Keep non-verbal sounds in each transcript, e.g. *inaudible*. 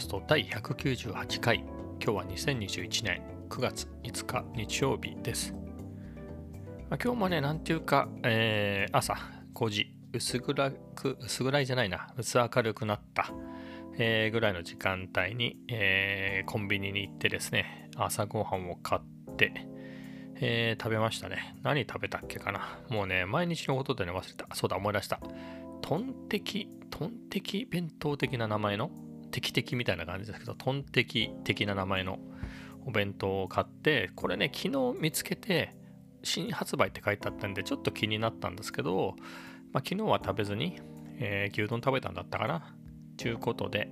ャスト第198回。今日は2021年9月5日日曜日です、まあ、今日もねなんていうか、えー、朝5時薄暗く薄暗いじゃないな。薄明るくなった、えー、ぐらいの時間帯に、えー、コンビニに行ってですね朝ごはんを買って、えー、食べましたね。何食べたっけかな。もうね毎日のことでね忘れた。そうだ思い出した。トンテキトンテキ弁当的な名前のテキテキみたいな感じですけどトンテキ的な名前のお弁当を買ってこれね昨日見つけて新発売って書いてあったんでちょっと気になったんですけど、まあ、昨日は食べずに、えー、牛丼食べたんだったかな？ということで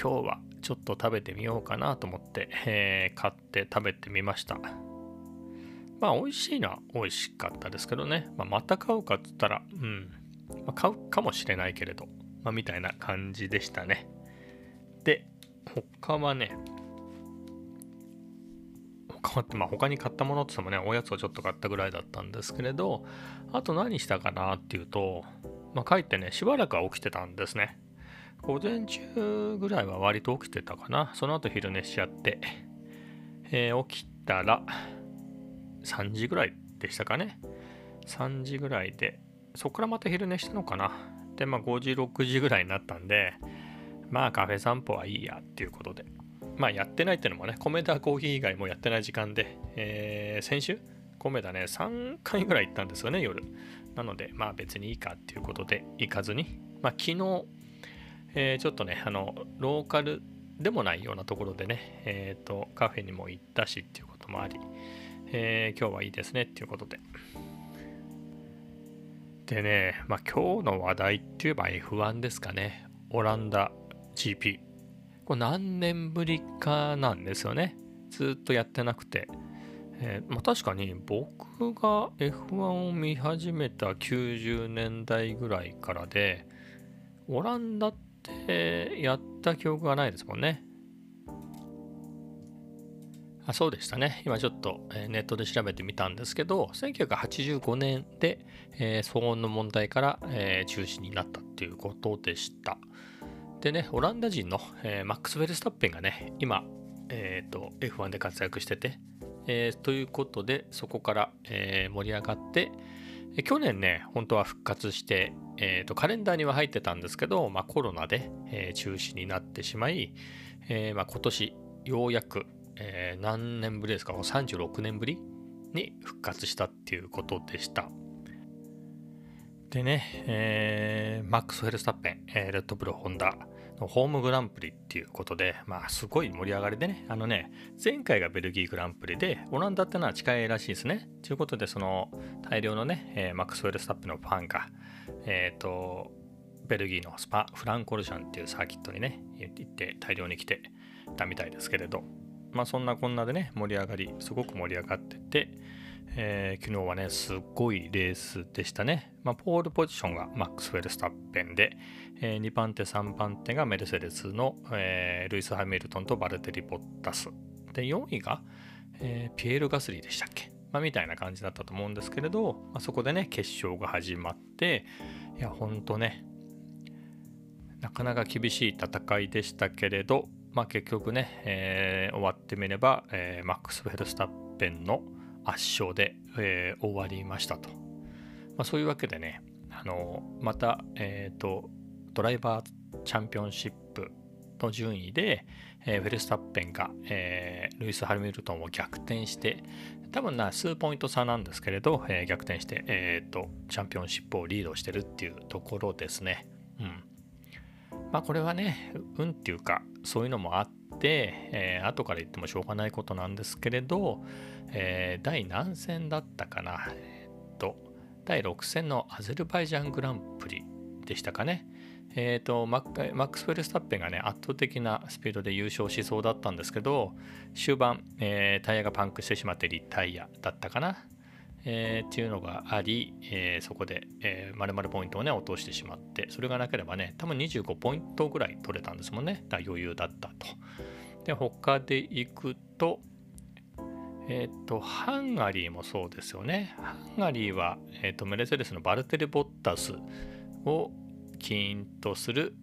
今日はちょっと食べてみようかなと思って、えー、買って食べてみました。まあ美味しいのは美味しかったですけどね、まあ、また買うかっつったらうん。まあ、買うかもしれないけれど、まあ、みたいな感じでしたね。で、他はね、他はまあ、他に買ったものって言ってもね、おやつをちょっと買ったぐらいだったんですけれど、あと何したかなっていうと、まあ、帰ってね、しばらくは起きてたんですね。午前中ぐらいは割と起きてたかな。その後昼寝しちゃって、えー、起きたら3時ぐらいでしたかね。3時ぐらいで、そこからまた昼寝したのかな。で、まあ5時、6時ぐらいになったんで、まあカフェ散歩はいいやっていうことで。まあやってないっていうのもね、米田コーヒー以外もやってない時間で、えー、先週、米田ね、3回ぐらい行ったんですよね、夜。なので、まあ別にいいかっていうことで行かずに、まあ昨日、えー、ちょっとね、あの、ローカルでもないようなところでね、えっ、ー、と、カフェにも行ったしっていうこともあり、えー、今日はいいですねっていうことで、でね、まあ、今日の話題って言えば F1 ですかね。オランダ GP。これ何年ぶりかなんですよね。ずっとやってなくて。えー、まあ、確かに僕が F1 を見始めた90年代ぐらいからで、オランダってやった記憶がないですもんね。あそうでしたね。今ちょっと、えネットで調べてみたんですけど、1985年で、え、騒音の問題から、え、中止になったっていうことでした。でね、オランダ人の、えー、マックス・フェルスタッペンがね、今、えーと、F1 で活躍してて、えー、ということで、そこから、えー、盛り上がって、え去年ね、本当は復活して、えーと、カレンダーには入ってたんですけど、まあ、コロナで、えー、中止になってしまい、えーまあ、今年ようやく、えー、何年ぶりですか ?36 年ぶりに復活したっていうことでした。でね、えー、マックス・フェルスタッペン、えー、レッドブル・ホンダホームグランプリっていうことで、まあ、すごい盛り上がりでね、あのね、前回がベルギーグランプリで、オランダってのは近いらしいですね。ということで、その大量のね、えー、マックス・フェルスタッペンのファンが、えっ、ー、と、ベルギーのスパ・フランコルシャンっていうサーキットにね、行って大量に来てたみたいですけれど、まあそんなこんなでね、盛り上がり、すごく盛り上がってて、えー、昨日はね、すっごいレースでしたね。まあ、ポールポジションがマックス・フェルスタッペンで、えー、2番手、3番手がメルセデスの、えー、ルイス・ハミルトンとバルテリ・ボッタス。で、4位が、えー、ピエール・ガスリーでしたっけ、まあ、みたいな感じだったと思うんですけれど、まあ、そこでね、決勝が始まって、いや、ほんとね、なかなか厳しい戦いでしたけれど、まあ、結局ね、えー、終わってみれば、えー、マックス・フェルスタッペンの圧勝で、えー、終わりましたと。まあ、そういうわけでね、あのまた、えーと、ドライバーチャンピオンシップの順位で、えー、フェルスタッペンが、えー、ルイス・ハルミルトンを逆転して、多分な数ポイント差なんですけれど、えー、逆転して、えーと、チャンピオンシップをリードしてるっていうところですね。うん。まあこれはね、運っていうか、そういうのもあっ、えー、後から言ってもしょうがないことなんですけれど、えー、第何戦だったかな、え、っと、第6戦のアゼルバイジャングランプリでしたかね。えーと、マックス・フェルスタッペンがね圧倒的なスピードで優勝しそうだったんですけど終盤、えー、タイヤがパンクしてしまってリタイヤだったかなえー、っていうのがあり、えー、そこで、えー、丸々ポイントをね落としてしまってそれがなければね多分25ポイントぐらい取れたんですもんね。だ余裕だったと。で他でいくとえっ、とハンガリーもそうですよね。ハンガリーは、えーと、メルセデスのバルテル・ボッタスを起因とする、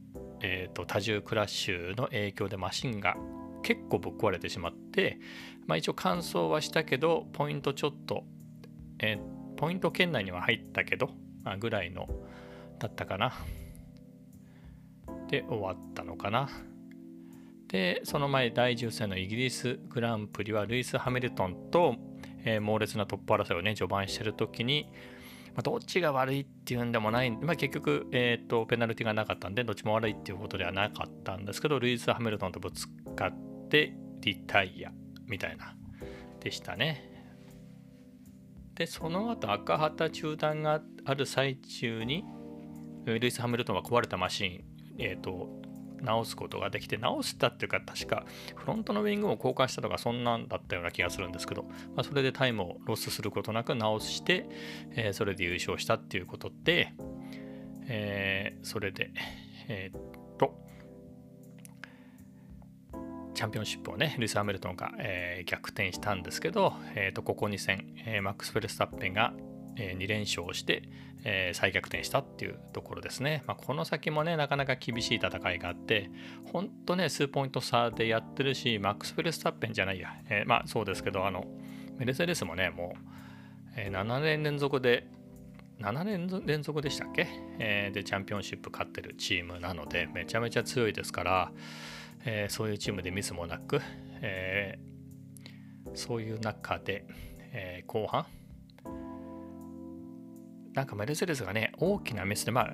えーと、多重クラッシュの影響でマシンが結構ぶっ壊れてしまって、まあ、一応完走はしたけどポイントちょっと、えー、ポイント圏内には入ったけど、まあ、ぐらいのだったかな。で終わったのかな。でその前第10戦のイギリスグランプリはルイス・ハミルトンと、えー、猛烈なトップ争いをね序盤してる時に、まあ、どっちが悪いっていうんでもない、まあ、結局、えーと、ペナルティがなかったんでどっちも悪いっていうことではなかったんですけどルイス・ハミルトンとぶつかってリタイアみたいなでしたね。でその後赤旗中断がある最中にルイス・ハミルトンが壊れたマシン、えーと直すことができて直したっていうか確かフロントのウィングも交換したとかそんなんだったような気がするんですけど、まあ、それでタイムをロスすることなく直して、えー、それで優勝したっていうことで、えー、それでえー、っとチャンピオンシップをね、ルイス・ハミルトンが、えー、逆転したんですけど、えー、とここ2戦、えー、マックス・フェルスタッペンが、え2連勝して、え再逆転したっていうところですね。まあ、この先もね、なかなか厳しい戦いがあって、本当ね、数ポイント差でやってるし、マックス・フェルスタッペンじゃないや、えまあそうですけど、あの、メルセデスもね、もう、え7年連続で、7年連続でしたっけ、えで、チャンピオンシップ勝ってるチームなので、めちゃめちゃ強いですから、えそういうチームでミスもなく、えそういう中で、え後半、なんかメルセデスがね、大きなミスで、まあ、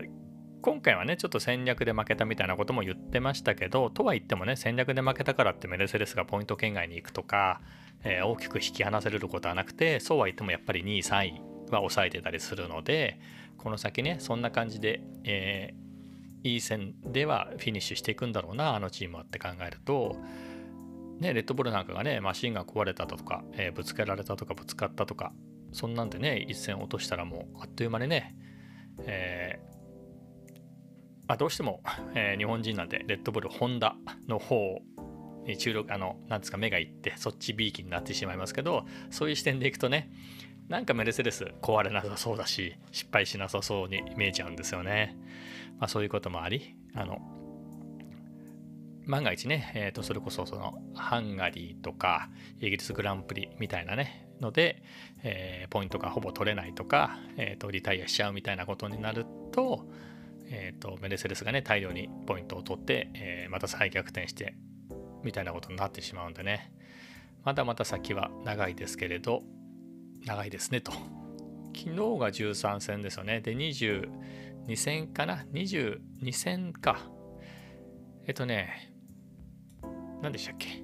今回はね、ちょっと戦略で負けたみたいなことも言ってましたけど、とは言ってもね、戦略で負けたからってメルセデスがポイント圏外に行くとか、えー、大きく引き離せることはなくて、そうは言ってもやっぱり2位、3位は抑えてたりするので、この先ね、そんな感じで、えー、いい線ではフィニッシュしていくんだろうな、あのチームはって考えると、ね、レッドブルなんかがね、マシンが壊れたとか、えー、ぶつけられたとか、ぶつかったとか、そんなんでね、一戦落としたらもうあっという間にね、えー、まあ、どうしても、えー、日本人なんでレッドブル、ホンダの方に注力、あの、なんですか、目がいって、そっちビーキになってしまいますけど、そういう視点でいくとね、なんかメルセデス壊れなさそうだし、失敗しなさそうに見えちゃうんですよね。まあ、そういうこともありあの万が一ね、えー、とそれこそそのハンガリーとかイギリスグランプリみたいなねので、えー、ポイントがほぼ取れないとか、えー、とリタイアしちゃうみたいなことになると,、えー、とメルセデスがね大量にポイントを取って、えー、また再逆転してみたいなことになってしまうんでね。まだまだ先は長いですけれど長いですねと。昨日が13戦ですよね。で20 2000かな ?20、2000か。えっとね、何でしたっけ？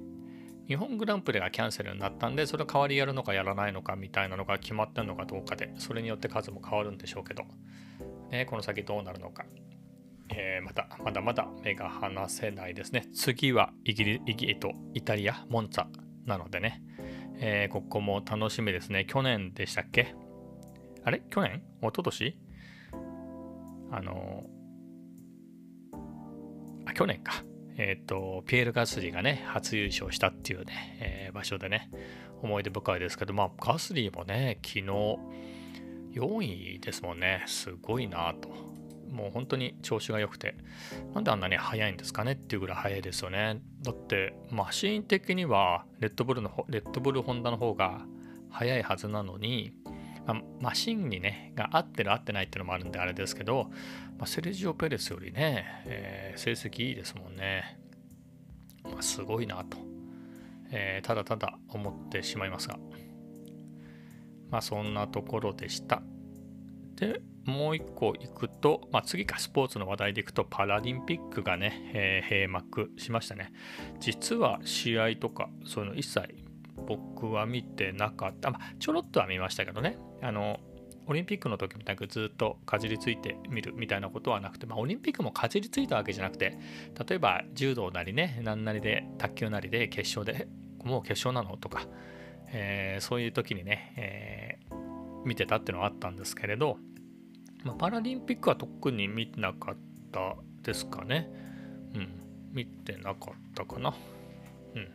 日本グランプリがキャンセルになったんで、それ代わりやるのかやらないのかみたいなのが決まってのかどうかで、それによって数も変わるんでしょうけど、ね、この先どうなるのか。えー、また、まだまだ目が離せないですね。次はイギリス、イギリとイタリア、モンツァなのでね、えー、ここも楽しみですね。去年でしたっけ？あれ？去年？一昨年？あのあ、去年か。えっ、ー、と、ピエール・ガスリーがね、初優勝したっていうね、えー、場所でね、思い出深いですけど、まあ、ガスリーもね、昨日、4位ですもんね、すごいなと。もう本当に調子が良くて、なんであんなに速いんですかね？っていうぐらい速いですよね。だって、マシン的には、レッドブルの、レッドブルホンダの方が速いはずなのに、まあ、マシンにね、が合ってる合ってないっていうのもあるんであれですけど、まあ、セルジオ・ペレスよりね、えー、成績いいですもんね。まあ、すごいなと、えー、ただただ思ってしまいますが。まあそんなところでした。で、もう一個行くと、まあ、次かスポーツの話題でいくとパラリンピックがね、えー、閉幕しましたね。実は試合とかそういうの一切僕は見てなかった。まあ、ちょろっとは見ましたけどね。あの、オリンピックの時みたくずっとかじりついてみるみたいなことはなくて、まあ、オリンピックもかじりついたわけじゃなくて例えば柔道なりね何なりで卓球なりで決勝で *laughs* もう決勝なの？とか、えー、そういう時にね、えー、見てたっていうのはあったんですけれど、まあ、パラリンピックは特に見てなかったですかね。うん。見てなかったかな。うん。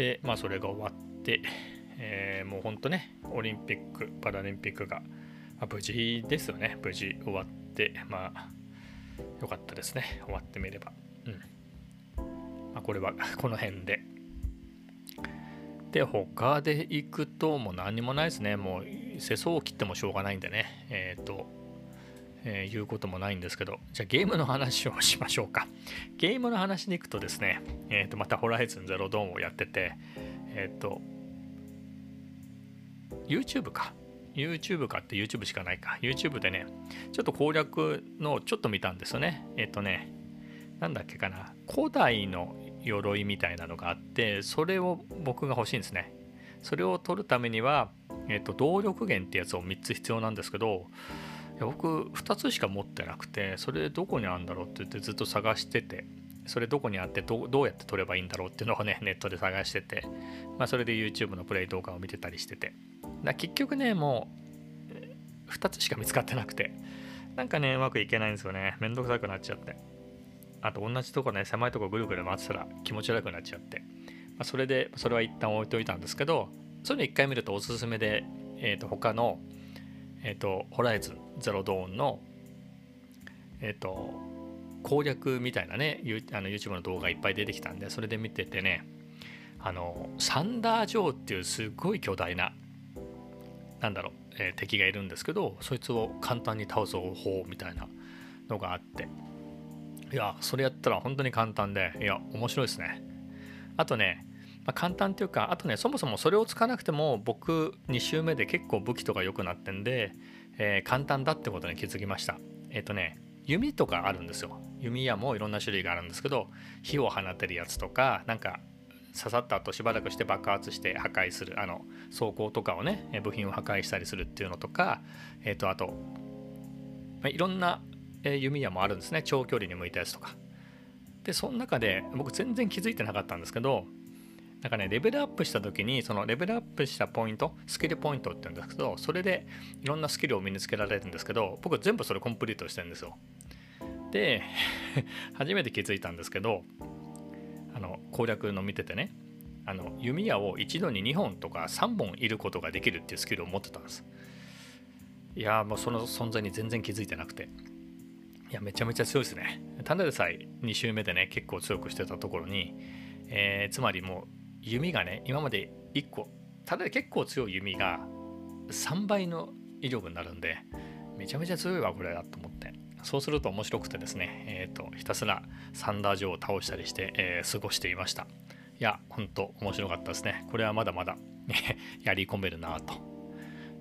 でまあそれが終わってえー、もうほんとねオリンピックパラリンピックが、まあ、無事ですよね。無事終わってまあ、よかったですね。終わってみれば。うん。まあ、これは *laughs* この辺で。で他で行くともう何にもないですね。もう世相を切ってもしょうがないんでね。えっ、ー、とえー、言うこともないんですけど、じゃあゲームの話をしましょうか。ゲームの話でいくとですね、えっ、ー、と、またホライズンゼロドーンをやってて、えっ、ー、と、YouTube か。YouTube かって YouTube しかないか。YouTube でね、ちょっと攻略のちょっと見たんですよね。えっ、とね、なんだっけかな。古代の鎧みたいなのがあって、それを僕が欲しいんですね。それを取るためには、えっ、と、動力源ってやつを3つ必要なんですけど、僕2つしか持ってなくてそれどこにあるんだろうって言ってずっと探しててそれどこにあってどうやって撮ればいいんだろうっていうのをね *laughs* ネットで探してて、まあ、それで YouTube のプレイ動画を見てたりしてて。だ結局ねもう2つしか見つかってなくてなんかねうまくいけないんですよね。めんどくさくなっちゃって。あと同じとこね狭いとこぐるぐる回ってたら気持ち悪くなっちゃって、まあ、それでそれは一旦置いといたんですけどそういうの一回見るとおすすめで、えー、と他のえっ、ー、と、ホライズンゼロドーンの、えっ、ー、と、攻略みたいなね、あの YouTube の動画いっぱい出てきたんで、それで見ててね、あの、サンダー・ジョーっていうすっごい巨大な、なんだろう、えー、敵がいるんですけど、そいつを簡単に倒す方法みたいなのがあって、いや、それやったら本当に簡単で、いや、面白いですね。あとね、まあ、簡単っていうかあとねそもそもそれを使わなくても僕2周目で結構武器とか良くなってんで、えー、簡単だってことに気づきました。えっ、ー、とね弓とかあるんですよ。弓矢もいろんな種類があるんですけど火を放てるやつとかなんか刺さった後しばらくして爆発して破壊するあの装甲とかをね部品を破壊したりするっていうのとかえっ、ー、とあと、まあ、いろんな弓矢もあるんですね。長距離に向いたやつとか。でその中で僕全然気づいてなかったんですけどなんかね、レベルアップした時に、そのレベルアップしたポイント、スキルポイントって言うんですけど、それでいろんなスキルを身につけられるんですけど、僕全部それコンプリートしてるんですよ。で、*laughs* 初めて気づいたんですけど、あの攻略の見ててね、あの弓矢を一度に2本とか3本いることができるっていうスキルを持ってたんです。いやもうその存在に全然気づいてなくて。いや、めちゃめちゃ強いですね。ただでさえ2周目でね、結構強くしてたところに、えー、つまりもう弓がね今まで1個ただ結構強い弓が3倍の威力になるんでめちゃめちゃ強いわこれだと思って。そうすると面白くてですねえっ、ー、とひたすらサンダージョーを倒したりして、えー、過ごしていました。いやほんと面白かったですね。これはまだまだ *laughs* やり込めるなと、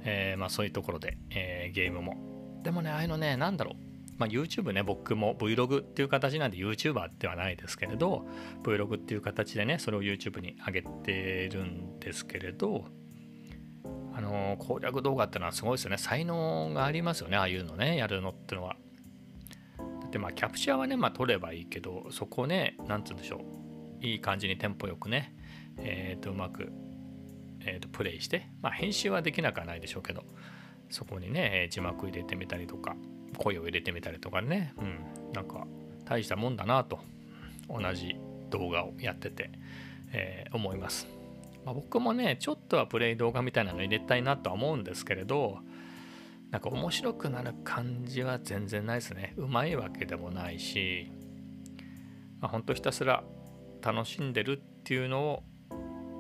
えー、まあそういうところで、えゲームも。でもねああいうのね何だろう。まあ、YouTube ね、僕も Vlog っていう形なんで YouTuber ではないですけれど、Vlog っていう形でね、それを YouTube に上げてるんですけれど、あの、攻略動画ってのはすごいですよね。才能がありますよね、ああいうのね、やるのってのは。だってまあ、キャプチャーはね、まあ、撮ればいいけど、そこをね、なんつうんでしょう、いい感じにテンポよくね、えっ、ー、と、うまく、えー、とプレイして、まあ、編集はできなくはないでしょうけど、そこにね、字幕入れてみたりとか、声を入れてみたりとかね、うん、なんか大したもんだなと。同じ動画をやってて、えー、思います、まあ、僕もねちょっとはプレイ動画みたいなの入れたいなとは思うんですけれどなんか面白くなる感じは全然ないですね。うまいわけでもないし、まあ、ほんとひたすら楽しんでるっていうのを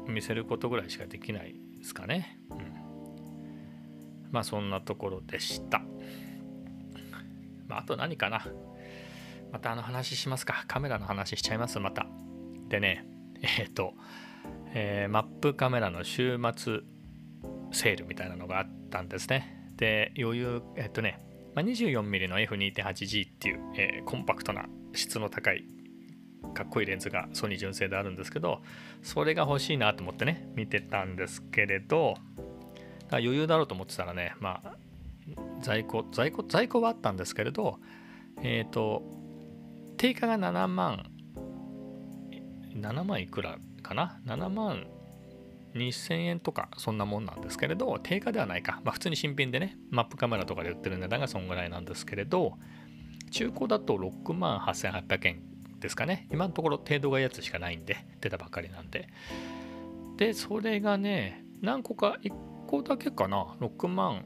見せることぐらいしかできないですかね、うん、まあそんなところでした。まあ、あと何かな。またあの話しますか。カメラの話しちゃいます、また。でね、えっ、ー、と、えー、マップカメラの週末セールみたいなのがあったんですね。で、余裕、えっ、ー、とね、まあ、24mm の F2.8G っていう、え、コンパクトな質の高いかっこいいレンズがソニー純正であるんですけどそれが欲しいなと思ってね見てたんですけれど余裕だろうと思ってたらねまあ在庫在庫在庫はあったんですけれどえっ、ー、と定価が7万7万いくらかな？7万2000円とかそんなもんなんですけれど定価ではないか、まあ、普通に新品でねマップカメラとかで売ってる値段がそんぐらいなんですけれど中古だと6万8800円ですかね。今のところ程度がやつしかないんで出たばかりなんで。でそれがね何個か1個だけかな？6万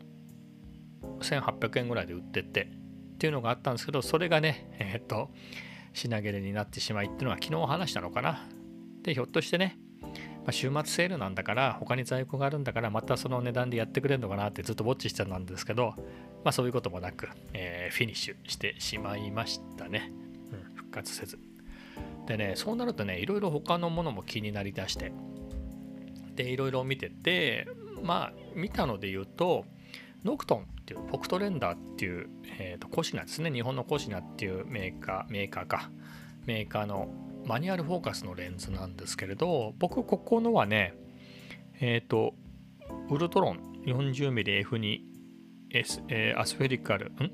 1800円ぐらいで売っててっていうのがあったんですけどそれがねえっ、と品切れになってしまいっていうのは昨日話したのかな。でひょっとしてねまあ、週末セールなんだから他に在庫があるんだからまたその値段でやってくれるのかなってずっとウォッチしてたんですけど、まあ、そういうこともなく、えー、フィニッシュしてしまいましたね、うん、復活せず。でねそうなるとねいろいろ他のものも気になりだしてでいろいろ見ててまあ見たので言うとノクトンっていうフォクトレンダーっていう、えー、とコシナですね。日本のコシナっていうメーカーメーカーか。メーカーのマニュアルフォーカスのレンズなんですけれど僕ここのはねえっ、ー、とウルトロン 40mmF2 S、えー、アスフェリカルん？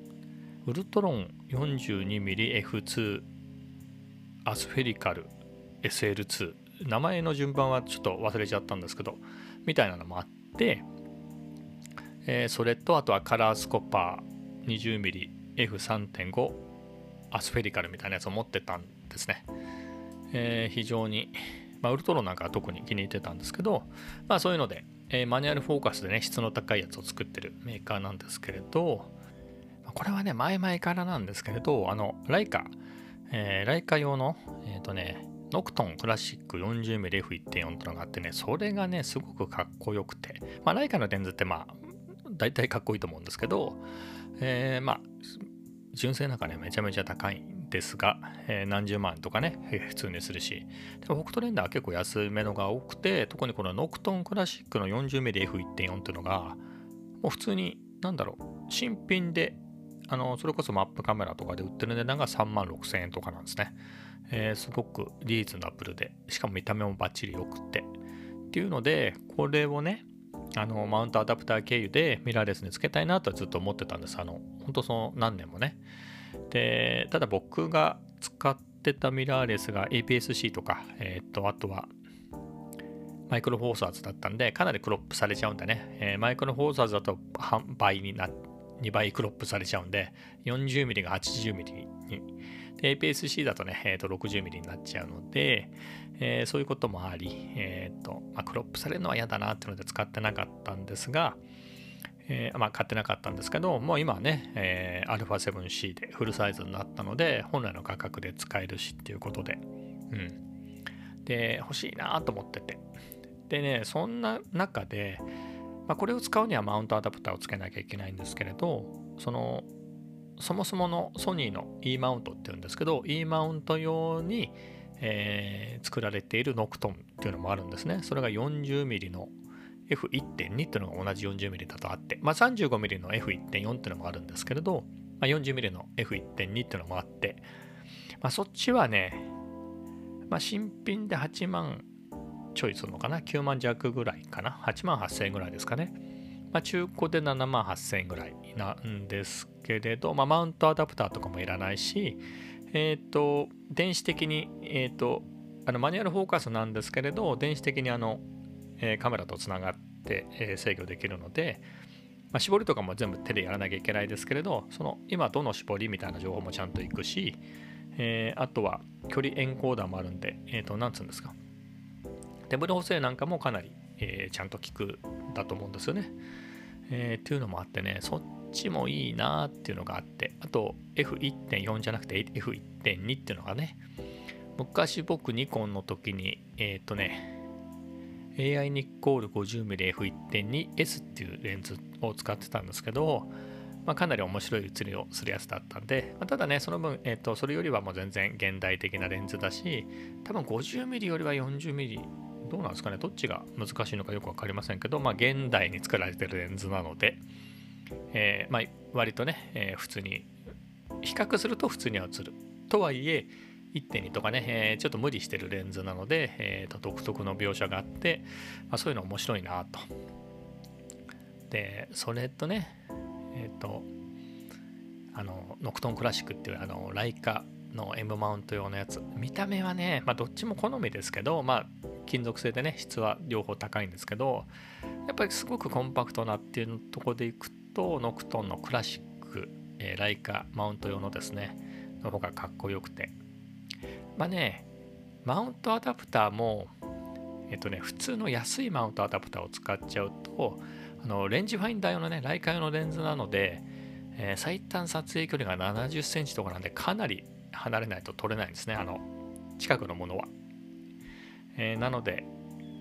ウルトロン 42mmF2 アスフェリカル SL2 名前の順番はちょっと忘れちゃったんですけどみたいなのもあって、えー、それとあとはカラースコパー 20mmF3.5 アスフェリカルみたいなやつを持ってたんですね。えー、非常に、まあ、ウルトロなんかは特に気に入ってたんですけど、まあそういうので、えー、マニュアルフォーカスでね、質の高いやつを作ってるメーカーなんですけれど、これはね、前々からなんですけれど、あの、ライカ、えー、ライカ用の、えっ、ー、とね、ノクトンクラシック 40mmF1.4 っていうのがあってね、それがね、すごくかっこよくて、まあ、ライカのレンズってまあ、大体かっこいいと思うんですけど、えー、まあ、純正なんかね、めちゃめちゃ高いんですが、えー、何十万とかね、普通にするし、でも北斗レンダーは結構安めのが多くて、特にこのノクトンクラシックの 40mmF1.4 っていうのが、もう普通に、なんだろう、新品で、あの、それこそマップカメラとかで売ってる値段が3万6千円とかなんですね。えー、すごくリーズナブルで、しかも見た目もバッチリ良くて。っていうので、これをね、あのマウントアダプター経由でミラーレスにつけたいなとはずっと思ってたんです。あの、本当その何年もね。で、ただ僕が使ってたミラーレスが APS-C とか、えっ、と、あとはマイクロフォーサーズだったんで、かなりクロップされちゃうんでね、えー、マイクロフォーサーズだと半倍にな、2倍クロップされちゃうんで、40mm が 80mm に、APS-C だとね、えー、と 60mm になっちゃうので、えー、そういうこともあり、えーとまあ、クロップされるのは嫌だなっていうので使ってなかったんですが、えー、まあ、買ってなかったんですけど、もう今はね、えー、α7C でフルサイズになったので、本来の価格で使えるしっていうことで、うん。で、欲しいなと思ってて。でね、そんな中で、まあ、これを使うにはマウントアダプターをつけなきゃいけないんですけれど、その、そもそものソニーの E マウントっていうんですけど、E マウント用に、えー、作られているノクトンっていうのもあるんですね。それが 40mm の F1.2 っていうのが同じ 40mm だとあって、まあ、35mm の F1.4 っていうのもあるんですけれど、まあ、40mm の F1.2 っていうのもあって、まあ、そっちはね、まあ、新品で8万ちょいするのかな ?9 万弱ぐらいかな ?8 万8000円ぐらいですかね。まあ、中古で7万8000円ぐらいなんですけれど、まあ、マウントアダプターとかもいらないし、えっ、ー、と、電子的に、えっ、ー、と、あのマニュアルフォーカスなんですけれど、電子的にあのえカメラとつながって、え制御できるので、まあ、絞りとかも全部手でやらなきゃいけないですけれど、その今どの絞りみたいな情報もちゃんといくし、え、あとは距離エンコーダーもあるんで、えっ、と、なんつうんですか。手ブレ補正なんかもかなり、えー、ちゃんと効くだと思うんですよね。えー、っていうのもあってね、そっちもいいなっていうのがあって、あと F1.4 じゃなくて F1.2 っていうのがね、昔僕ニコンの時に、えっ、とね、AI ニッコール 50mmF1.2S っていうレンズを使ってたんですけど、まあ、かなり面白い写りをするやつだったんで、まあ、ただね、その分、えーと、それよりはもう全然現代的なレンズだし、多分 50mm よりは 40mm、どうなんですかね、どっちが難しいのかよく分かりませんけど、まあ、現代に作られてるレンズなので、えー、まあ、割とね、えー、普通に、比較すると普通には映る。とはいえ、1.2とかね、えー、ちょっと無理してるレンズなので、えー、と独特の描写があって、まあ、そういうの面白いなと。で、それとね、えっ、と、あの、ノクトンクラシックっていうあの、ライカの M マウント用のやつ。見た目はね、まあ、どっちも好みですけど、まあ、金属製でね、質は両方高いんですけど、やっぱりすごくコンパクトなっていうところでいくと、ノクトンのクラシック、えー、ライカマウント用のですね、の方がかっこよくて、まあね、マウントアダプターも、えっとね、普通の安いマウントアダプターを使っちゃうと、あのレンジファインダー用のね、ライカ用のレンズなので、えー、最短撮影距離が70センチとかなんでかなり離れないと撮れないんですね。あの近くのものは、えー、なので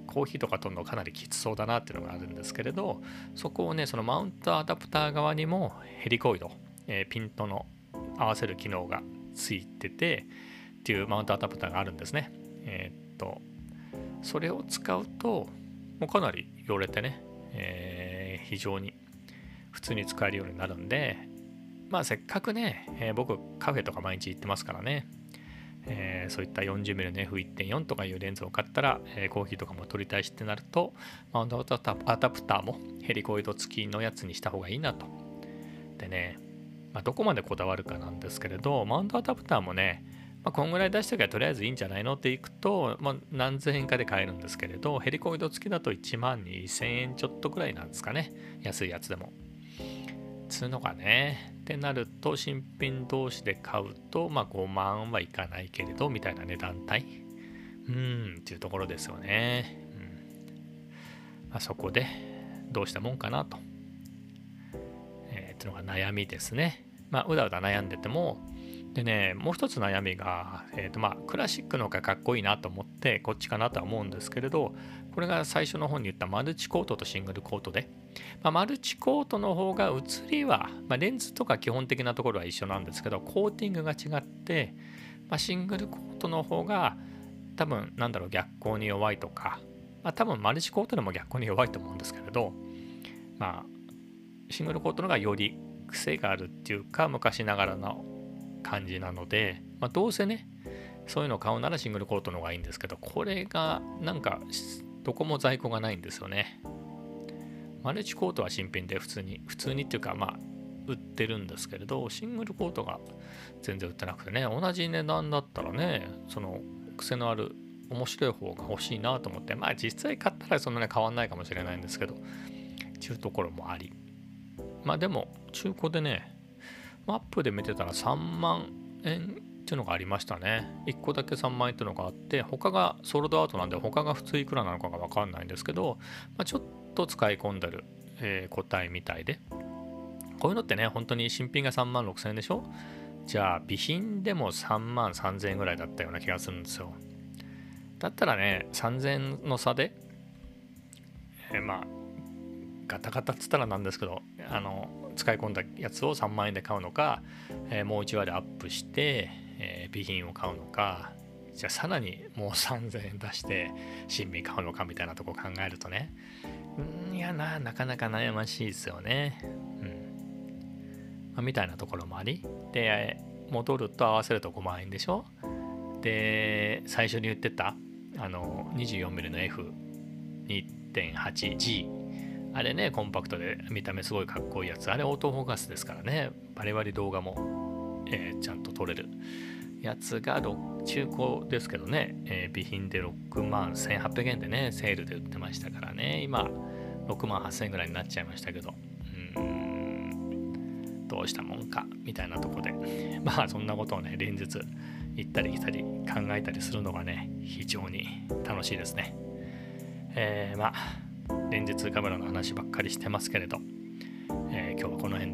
コーヒーとか撮るのかなりきつそうだなっていうのがあるんですけれどそこをねそのマウントアダプター側にもヘリコイド、えー、ピントの合わせる機能がついててっていうマウントアダプターがあるんですね。えー、っとそれを使うともうかなりよれてね、えー、非常に普通に使えるようになるんでまあせっかくね、えー、僕カフェとか毎日行ってますからね、えー、そういった 40mm の F1.4 とかいうレンズを買ったら、えー、コーヒーとかも撮りたいしってなるとマウントアダプターもヘリコイド付きのやつにした方がいいなと。でね、まあ、どこまでこだわるかなんですけれどマウントアダプターもねまあ、こんぐらい出しておけばとりあえずいいんじゃないのっていくと、まあ、何千円かで買えるんですけれど、ヘリコイド付きだと1万2000円ちょっとぐらいなんですかね。安いやつでも。つうのがね。ってなると、新品同士で買うと、まあ5万はいかないけれど、みたいな値段帯。うん、っていうところですよね。うんまあ、そこで、どうしたもんかなと。えー、っていうのが悩みですね。まあ、うだうだ悩んでても、でね、もう一つ悩みが、えーとまあ、クラシックの方がかっこいいなと思って、こっちかなとは思うんですけれど、これが最初の方に言ったマルチコートとシングルコートで、まあ、マルチコートの方が写りは、まあ、レンズとか基本的なところは一緒なんですけど、コーティングが違って、まあ、シングルコートの方が多分なんだろう逆光に弱いとか、まあ、多分マルチコートでも逆光に弱いと思うんですけれど、まあ、シングルコートの方がより癖があるっていうか昔ながらの感じなので、まあ、どうせねそういうのを買うならシングルコートの方がいいんですけどこれがなんかどこも在庫がないんですよね。マルチコートは新品で普通に普通にっていうかまあ売ってるんですけれどシングルコートが全然売ってなくてね同じ値段だったらねその癖のある面白い方が欲しいなと思ってまあ実際買ったらそんなに変わんないかもしれないんですけどちゅうところもあり。まあでも中古でねマップで見てたら3万円っていうのがありましたね。1個だけ3万円っていうのがあって、他がソールドアウトなんで、他が普通いくらなのかがわかんないんですけど、まあ、ちょっと使い込んでる、えー、個体みたいで。こういうのってね、本当に新品が3万6千円でしょ？じゃあ、備品でも3万3千円ぐらいだったような気がするんですよ。だったらね、3000円の差で、えー、まあ、ガタガタっつったらなんですけど、あの、使い込んだやつを3万円で買うのか、えー、もう1割アップして、えー、備品を買うのかじゃあさらにもう3000円出して新品買うのかみたいなとこ考えるとねうんいやななかなか悩ましいですよね。うん。まあ、みたいなところもありで戻ると合わせると5万円でしょ。で最初に言ってたあの 24mm の F2.8G あれね、コンパクトで見た目すごいかっこいいやつ。あれオートフォーカスですからね。バリバリ動画も、えー、ちゃんと撮れるやつが中古ですけどね、えー、備品で6万1800円でね、セールで売ってましたからね。今、6万8000円ぐらいになっちゃいましたけど。うん、どうしたもんか、みたいなとこで。*laughs* まあ、そんなことをね、連日行ったり来たり考えたりするのがね、非常に楽しいですね。えー、まあ、連日カメラの話ばっかりしてますけれど、えー、今日はこの辺